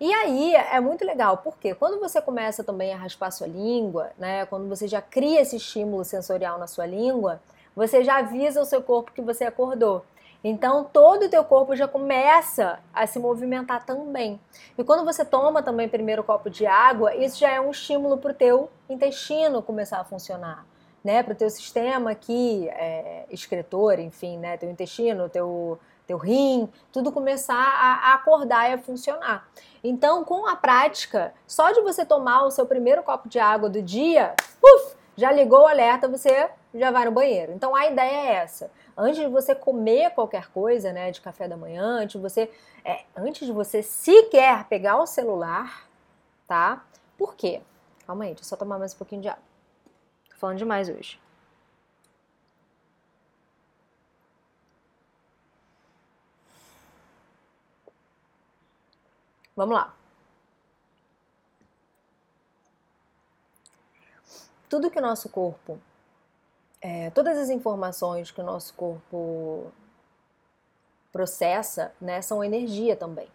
E aí é muito legal, porque quando você começa também a raspar sua língua, né? Quando você já cria esse estímulo sensorial na sua língua, você já avisa o seu corpo que você acordou. Então todo o teu corpo já começa a se movimentar também. E quando você toma também primeiro copo de água, isso já é um estímulo para o teu intestino começar a funcionar. Né, para o teu sistema aqui, é, excretor, enfim, né, teu intestino, teu, teu rim, tudo começar a, acordar e a funcionar. Então, com a prática, só de você tomar o seu primeiro copo de água do dia, uf, já ligou o alerta, você já vai no banheiro. Então, a ideia é essa. Antes de você comer qualquer coisa, né, de café da manhã, antes de você, é, antes de você sequer pegar o celular, tá? Por quê? Calma aí, deixa eu só tomar mais um pouquinho de água. Tô falando demais hoje. Vamos lá. Tudo que o nosso corpo, é, todas as informações que o nosso corpo processa, né, são energia também.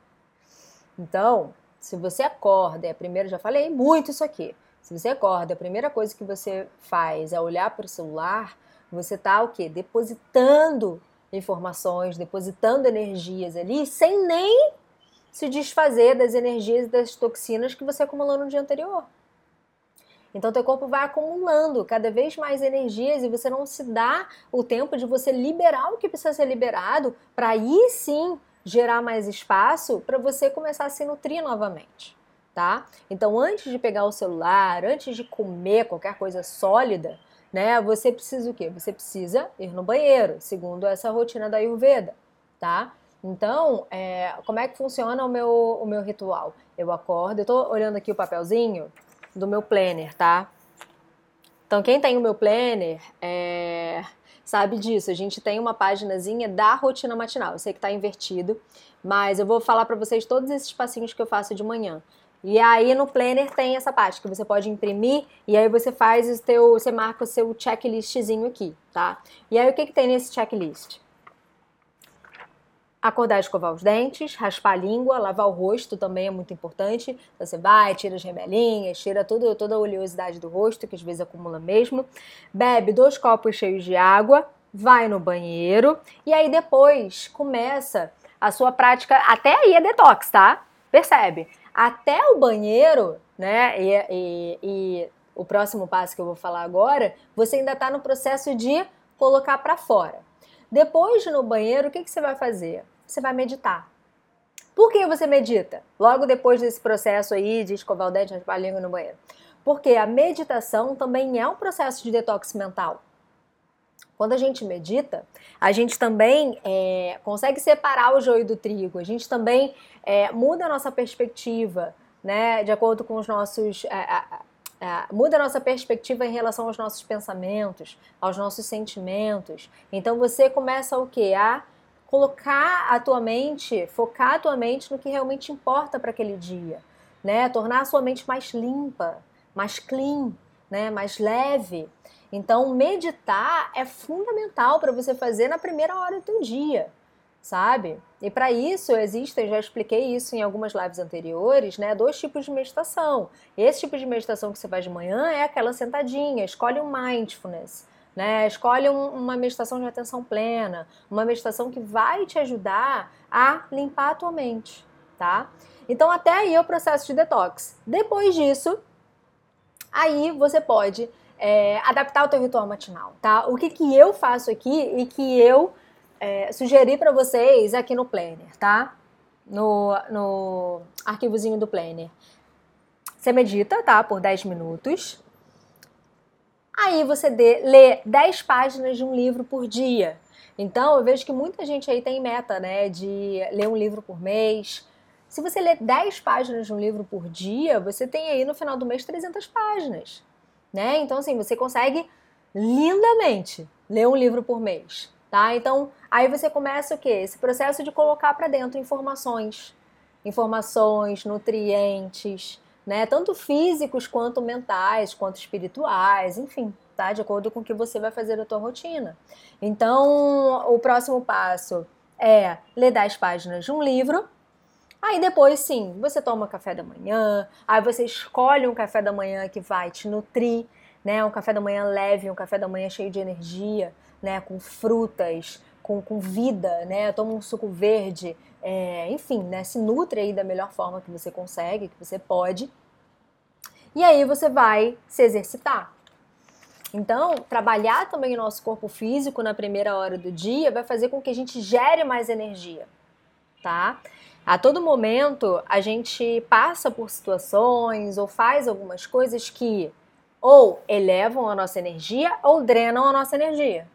Então, se você acorda, é a primeira, já falei muito isso aqui. Se você acorda, a primeira coisa que você faz é olhar para o celular, você está o quê? Depositando informações, depositando energias ali, sem nem se desfazer das energias e das toxinas que você acumulou no dia anterior. Então teu corpo vai acumulando cada vez mais energias e você não se dá o tempo de você liberar o que precisa ser liberado para aí sim gerar mais espaço para você começar a se nutrir novamente, tá? Então antes de pegar o celular, antes de comer qualquer coisa sólida, né, você precisa o quê? Você precisa ir no banheiro, segundo essa rotina da Ayurveda, tá? Então, é, como é que funciona o meu, o meu ritual? Eu acordo, eu tô olhando aqui o papelzinho do meu planner, tá? Então, quem tem o meu planner é, sabe disso. A gente tem uma paginazinha da rotina matinal. Eu sei que tá invertido, mas eu vou falar para vocês todos esses passinhos que eu faço de manhã. E aí no planner tem essa parte que você pode imprimir e aí você faz o teu, você marca o seu checklistzinho aqui, tá? E aí o que que tem nesse checklist? Acordar, escovar os dentes, raspar a língua, lavar o rosto também é muito importante. Você vai, tira as remelinhas, tira tudo, toda a oleosidade do rosto, que às vezes acumula mesmo. Bebe dois copos cheios de água, vai no banheiro e aí depois começa a sua prática. Até aí é detox, tá? Percebe? Até o banheiro, né? E, e, e o próximo passo que eu vou falar agora, você ainda está no processo de colocar para fora. Depois de no banheiro, o que, que você vai fazer? Você vai meditar. Por que você medita? Logo depois desse processo aí de escovar o dente, a língua no banheiro. Porque a meditação também é um processo de detox mental. Quando a gente medita, a gente também é, consegue separar o joio do trigo, a gente também é, muda a nossa perspectiva, né, de acordo com os nossos. É, é, muda a nossa perspectiva em relação aos nossos pensamentos, aos nossos sentimentos. Então você começa o que? A colocar a tua mente, focar a tua mente no que realmente importa para aquele dia, né? Tornar a sua mente mais limpa, mais clean, né? Mais leve. Então meditar é fundamental para você fazer na primeira hora do teu dia sabe? E para isso existem, já expliquei isso em algumas lives anteriores, né? Dois tipos de meditação. Esse tipo de meditação que você faz de manhã é aquela sentadinha, escolhe um mindfulness. Né? Escolhe um, uma meditação de atenção plena, uma meditação que vai te ajudar a limpar a tua mente, tá? Então até aí é o processo de detox. Depois disso, aí você pode é, adaptar o teu ritual matinal, tá? O que que eu faço aqui e que eu é, sugerir para vocês aqui no Planner, tá? No, no arquivozinho do Planner. Você medita, tá? Por 10 minutos. Aí você dê, lê 10 páginas de um livro por dia. Então, eu vejo que muita gente aí tem meta, né? De ler um livro por mês. Se você ler 10 páginas de um livro por dia, você tem aí no final do mês 300 páginas, né? Então, assim, você consegue lindamente ler um livro por mês tá? Então, aí você começa o quê? Esse processo de colocar para dentro informações, informações, nutrientes, né? Tanto físicos quanto mentais, quanto espirituais, enfim, tá? De acordo com o que você vai fazer da tua rotina. Então, o próximo passo é ler 10 páginas de um livro. Aí depois, sim, você toma café da manhã, aí você escolhe um café da manhã que vai te nutrir, né? Um café da manhã leve, um café da manhã cheio de energia né, com frutas, com, com vida, né, toma um suco verde, é, enfim, né, se nutre aí da melhor forma que você consegue, que você pode. E aí você vai se exercitar. Então, trabalhar também o nosso corpo físico na primeira hora do dia vai fazer com que a gente gere mais energia, tá? A todo momento a gente passa por situações ou faz algumas coisas que ou elevam a nossa energia ou drenam a nossa energia,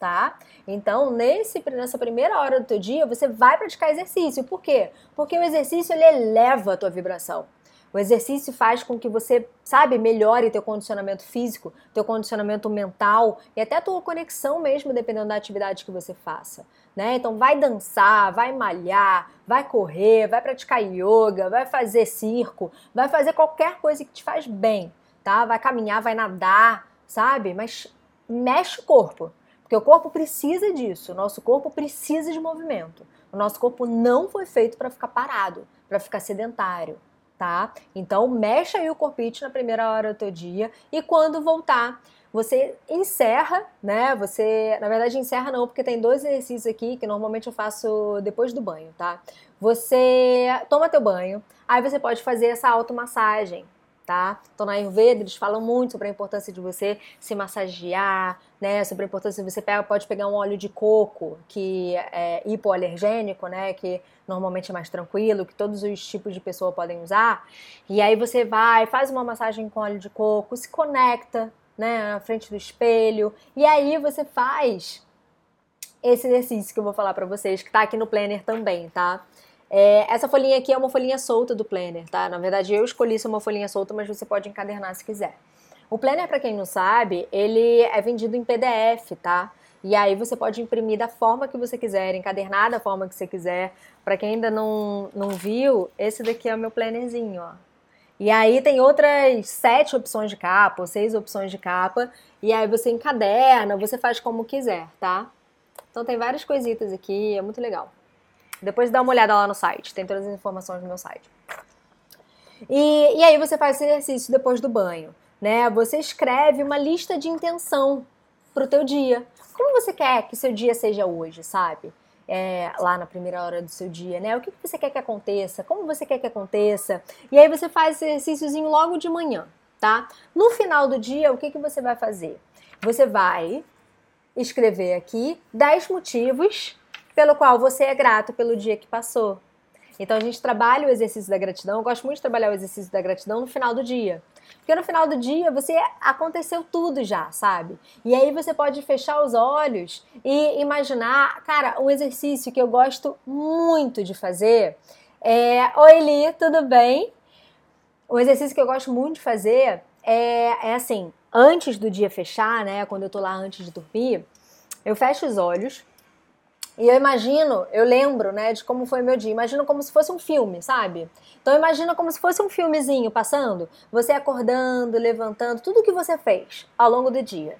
tá? Então, nesse, nessa primeira hora do teu dia, você vai praticar exercício. Por quê? Porque o exercício ele eleva a tua vibração. O exercício faz com que você, sabe, melhore teu condicionamento físico, teu condicionamento mental e até tua conexão mesmo, dependendo da atividade que você faça. Né? Então vai dançar, vai malhar, vai correr, vai praticar yoga, vai fazer circo, vai fazer qualquer coisa que te faz bem, tá? Vai caminhar, vai nadar, sabe? Mas mexe o corpo, porque o corpo precisa disso, o nosso corpo precisa de movimento. O nosso corpo não foi feito para ficar parado, para ficar sedentário tá? Então mexe aí o corpite na primeira hora do teu dia e quando voltar, você encerra, né? Você, na verdade, encerra não, porque tem dois exercícios aqui que normalmente eu faço depois do banho, tá? Você toma teu banho, aí você pode fazer essa automassagem, tá? Então na Ayurveda eles falam muito sobre a importância de você se massagear, né? Sobre a importância de você pega, pode pegar um óleo de coco que é hipoalergênico, né? Que normalmente é mais tranquilo, que todos os tipos de pessoa podem usar. E aí você vai, faz uma massagem com óleo de coco, se conecta, né? Na frente do espelho e aí você faz esse exercício que eu vou falar para vocês, que tá aqui no planner também, tá? É, essa folhinha aqui é uma folhinha solta do planner, tá? Na verdade, eu escolhi ser uma folhinha solta, mas você pode encadernar se quiser. O planner, para quem não sabe, ele é vendido em PDF, tá? E aí você pode imprimir da forma que você quiser, encadernar da forma que você quiser. Para quem ainda não, não viu, esse daqui é o meu plannerzinho, ó. E aí tem outras sete opções de capa, ou seis opções de capa, e aí você encaderna, você faz como quiser, tá? Então tem várias coisitas aqui, é muito legal. Depois dá uma olhada lá no site, tem todas as informações no meu site. E, e aí você faz esse exercício depois do banho, né? Você escreve uma lista de intenção para o teu dia. Como você quer que seu dia seja hoje, sabe? É, lá na primeira hora do seu dia, né? O que você quer que aconteça? Como você quer que aconteça? E aí você faz esse exercíciozinho logo de manhã, tá? No final do dia, o que, que você vai fazer? Você vai escrever aqui 10 motivos pelo qual você é grato pelo dia que passou. Então a gente trabalha o exercício da gratidão. Eu gosto muito de trabalhar o exercício da gratidão no final do dia. Porque no final do dia você aconteceu tudo já, sabe? E aí você pode fechar os olhos e imaginar, cara, um exercício que eu gosto muito de fazer é, oi Li, tudo bem? Um exercício que eu gosto muito de fazer é, é assim, antes do dia fechar, né? Quando eu tô lá antes de dormir, eu fecho os olhos e eu imagino, eu lembro, né, de como foi meu dia. Imagino como se fosse um filme, sabe? Então imagina como se fosse um filmezinho passando, você acordando, levantando, tudo que você fez ao longo do dia.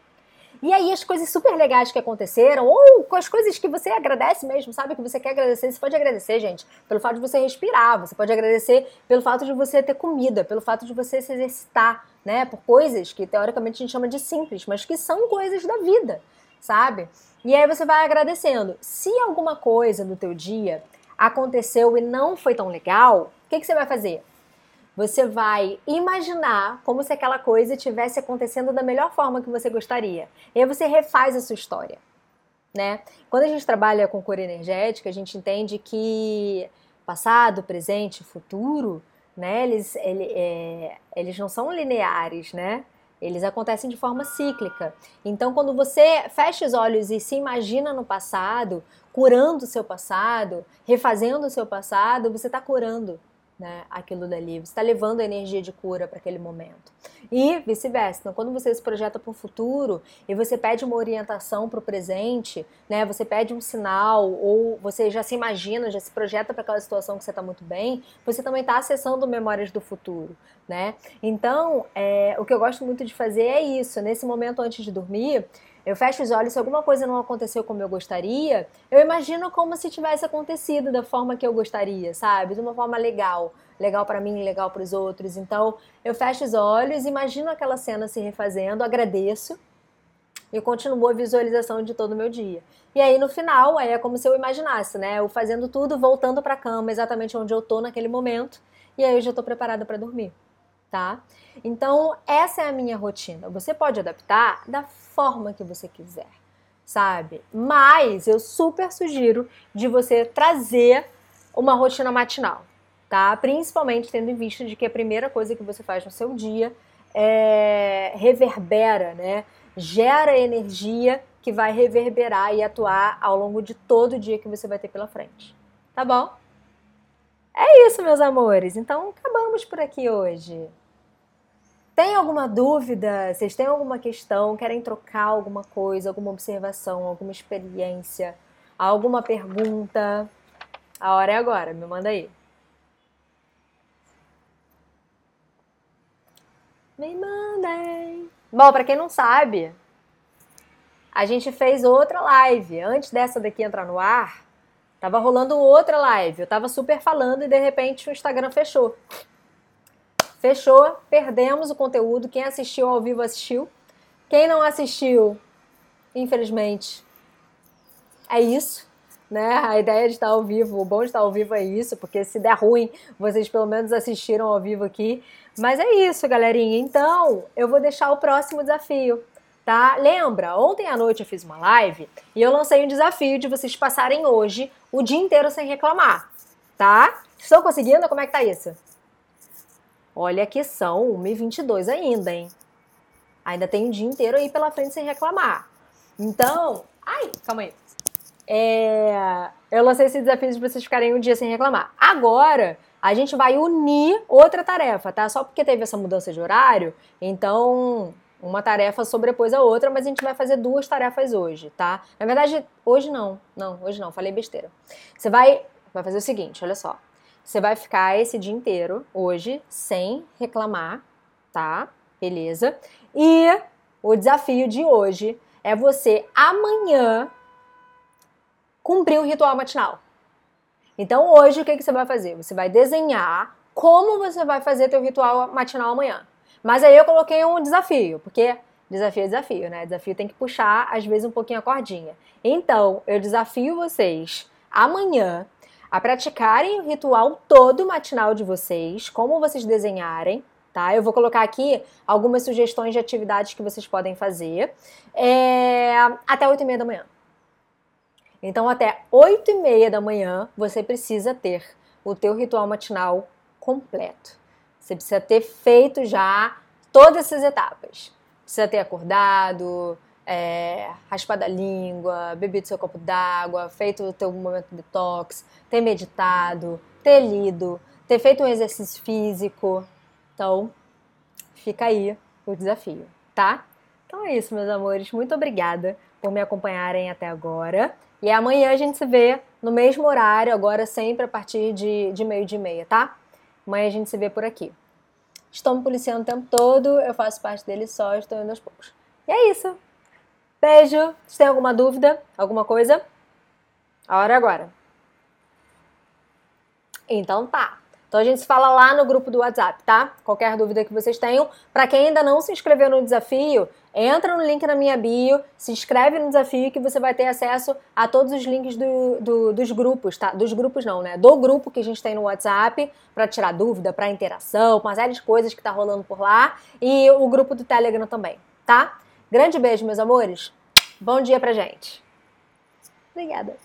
E aí as coisas super legais que aconteceram, ou com as coisas que você agradece mesmo, sabe? Que você quer agradecer, você pode agradecer, gente, pelo fato de você respirar, você pode agradecer pelo fato de você ter comida, pelo fato de você se exercitar, né? Por coisas que teoricamente a gente chama de simples, mas que são coisas da vida, sabe? E aí você vai agradecendo. Se alguma coisa no teu dia aconteceu e não foi tão legal, o que, que você vai fazer? Você vai imaginar como se aquela coisa estivesse acontecendo da melhor forma que você gostaria. E aí você refaz a sua história. Né? Quando a gente trabalha com cor energética, a gente entende que passado, presente, futuro, né, eles, ele, é, eles não são lineares, né? Eles acontecem de forma cíclica. Então, quando você fecha os olhos e se imagina no passado, curando o seu passado, refazendo o seu passado, você está curando né, aquilo dali, você está levando a energia de cura para aquele momento. E vice-versa. Então, quando você se projeta para o futuro e você pede uma orientação para o presente, né, você pede um sinal ou você já se imagina, já se projeta para aquela situação que você está muito bem, você também está acessando memórias do futuro. Né? Então, é, o que eu gosto muito de fazer é isso. Nesse momento antes de dormir, eu fecho os olhos, se alguma coisa não aconteceu como eu gostaria, eu imagino como se tivesse acontecido da forma que eu gostaria, sabe? De uma forma legal, legal para mim, legal para os outros. Então, eu fecho os olhos, imagino aquela cena se refazendo, agradeço e continuo a visualização de todo o meu dia. E aí no final, aí é como se eu imaginasse, né? Eu fazendo tudo, voltando para a cama, exatamente onde eu tô naquele momento, e aí eu já tô preparada para dormir. Tá? Então, essa é a minha rotina. Você pode adaptar da forma que você quiser, sabe? Mas eu super sugiro de você trazer uma rotina matinal, tá? Principalmente tendo em vista de que a primeira coisa que você faz no seu dia é reverbera, né? Gera energia que vai reverberar e atuar ao longo de todo o dia que você vai ter pela frente. Tá bom? É isso, meus amores. Então, acabamos por aqui hoje. Tem alguma dúvida? Vocês têm alguma questão? Querem trocar alguma coisa, alguma observação, alguma experiência, alguma pergunta? A hora é agora, me manda aí. Me mandem. Bom, para quem não sabe, a gente fez outra live. Antes dessa daqui entrar no ar, tava rolando outra live. Eu tava super falando e de repente o Instagram fechou. Fechou, perdemos o conteúdo. Quem assistiu ao vivo assistiu. Quem não assistiu, infelizmente, é isso. Né? A ideia de estar ao vivo, o bom de estar ao vivo é isso, porque se der ruim, vocês pelo menos assistiram ao vivo aqui. Mas é isso, galerinha. Então, eu vou deixar o próximo desafio, tá? Lembra, ontem à noite eu fiz uma live e eu lancei um desafio de vocês passarem hoje o dia inteiro sem reclamar, tá? Estão conseguindo? Como é que tá isso? Olha que são 1h22 ainda, hein? Ainda tem um dia inteiro aí pela frente sem reclamar. Então, ai, calma aí. É, eu lancei esse desafio de vocês ficarem um dia sem reclamar. Agora, a gente vai unir outra tarefa, tá? Só porque teve essa mudança de horário, então uma tarefa sobrepôs a outra, mas a gente vai fazer duas tarefas hoje, tá? Na verdade, hoje não. Não, hoje não, falei besteira. Você vai, vai fazer o seguinte, olha só. Você vai ficar esse dia inteiro, hoje, sem reclamar, tá? Beleza? E o desafio de hoje é você amanhã cumprir o ritual matinal. Então hoje o que, que você vai fazer? Você vai desenhar como você vai fazer teu ritual matinal amanhã. Mas aí eu coloquei um desafio, porque desafio é desafio, né? Desafio tem que puxar às vezes um pouquinho a cordinha. Então eu desafio vocês amanhã a praticarem o ritual todo matinal de vocês, como vocês desenharem, tá? Eu vou colocar aqui algumas sugestões de atividades que vocês podem fazer é, até 8 e meia da manhã. Então, até 8 e meia da manhã, você precisa ter o teu ritual matinal completo. Você precisa ter feito já todas essas etapas. Precisa ter acordado, é, raspado a língua, bebido seu copo d'água, feito o teu momento de detox, ter meditado, ter lido, ter feito um exercício físico. Então, fica aí o desafio, tá? Então é isso, meus amores. Muito obrigada por me acompanharem até agora. E amanhã a gente se vê no mesmo horário, agora sempre a partir de, de meio de meia, tá? Amanhã a gente se vê por aqui. Estão me policiando o tempo todo, eu faço parte deles só, estou indo aos poucos. E é isso. Beijo. Se tem alguma dúvida, alguma coisa, a hora é agora. Então tá. Então a gente se fala lá no grupo do WhatsApp, tá? Qualquer dúvida que vocês tenham. Para quem ainda não se inscreveu no desafio, entra no link na minha bio, se inscreve no desafio que você vai ter acesso a todos os links do, do, dos grupos, tá? Dos grupos não, né? Do grupo que a gente tem no WhatsApp para tirar dúvida, para interação, uma série de coisas que tá rolando por lá e o grupo do Telegram também, tá? Grande beijo, meus amores. Bom dia pra gente. Obrigada.